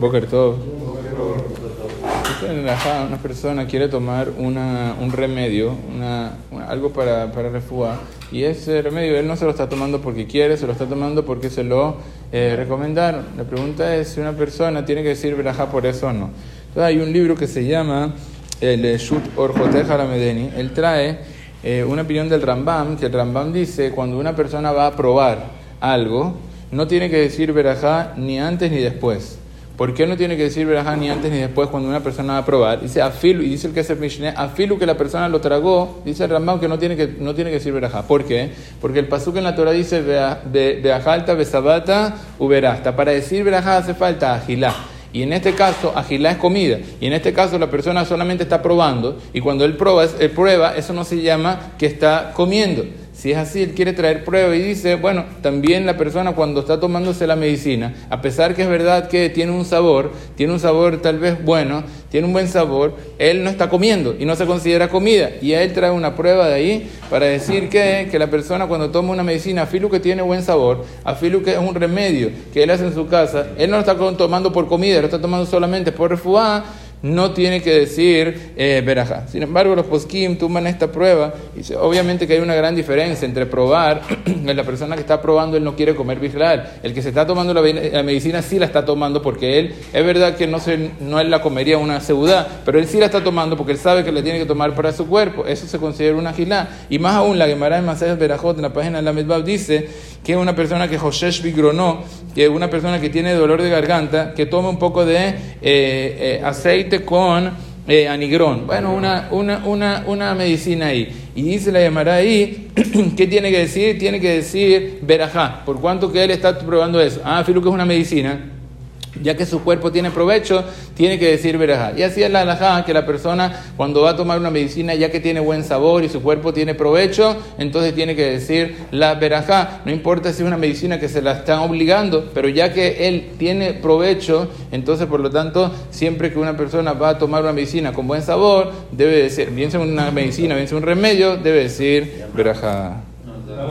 Boker todo. Una persona quiere tomar una, un remedio, una, algo para, para refugiar, y ese remedio él no se lo está tomando porque quiere, se lo está tomando porque se lo eh, recomendaron. La pregunta es si una persona tiene que decir verajá por eso o no. Entonces hay un libro que se llama el Shut Orjoteja Medeni. Él trae eh, una opinión del Rambam, que el Rambam dice cuando una persona va a probar algo, no tiene que decir verajá ni antes ni después. ¿Por qué no tiene que decir verajá ni antes ni después cuando una persona va a probar? Dice afilu, y dice el que es el Mishneh, afilu que la persona lo tragó, dice el que no tiene que, no tiene que decir verajá. ¿Por qué? Porque el pasuk en la Torah dice beajalta, besabata, uberasta. Para decir verajá hace falta agilá. Y en este caso, agilá es comida. Y en este caso, la persona solamente está probando. Y cuando él él prueba eso no se llama que está comiendo. Si es así, él quiere traer prueba y dice, bueno, también la persona cuando está tomándose la medicina, a pesar que es verdad que tiene un sabor, tiene un sabor tal vez bueno, tiene un buen sabor, él no está comiendo y no se considera comida. Y él trae una prueba de ahí para decir que, que la persona cuando toma una medicina, afilu que tiene buen sabor, afilu que es un remedio que él hace en su casa, él no lo está tomando por comida, lo está tomando solamente por refuá, no tiene que decir eh, verajá. Sin embargo, los poskim toman esta prueba y obviamente que hay una gran diferencia entre probar, la persona que está probando él no quiere comer bisral, el que se está tomando la, medicina sí la está tomando porque él, es verdad que no, se, no él la comería una seudá, pero él sí la está tomando porque él sabe que la tiene que tomar para su cuerpo, eso se considera una gilá. Y más aún, la Gemara de Masejes Berajot en la página de la Medbab dice que una persona que Joshesh Bigronó, que una persona que tiene dolor de garganta, que toma un poco de eh, eh, aceite con eh, anigrón. Bueno, una, una, una, una medicina ahí. Y dice la llamará ahí, ¿qué tiene que decir? Tiene que decir verajá. ¿Por cuánto que él está probando eso? Ah, filo que es una medicina ya que su cuerpo tiene provecho, tiene que decir verajá. Y así es la alajá, que la persona cuando va a tomar una medicina, ya que tiene buen sabor y su cuerpo tiene provecho, entonces tiene que decir la verajá. No importa si es una medicina que se la están obligando, pero ya que él tiene provecho, entonces por lo tanto, siempre que una persona va a tomar una medicina con buen sabor, debe decir, bien sea una medicina, bien sea un remedio, debe decir verajá.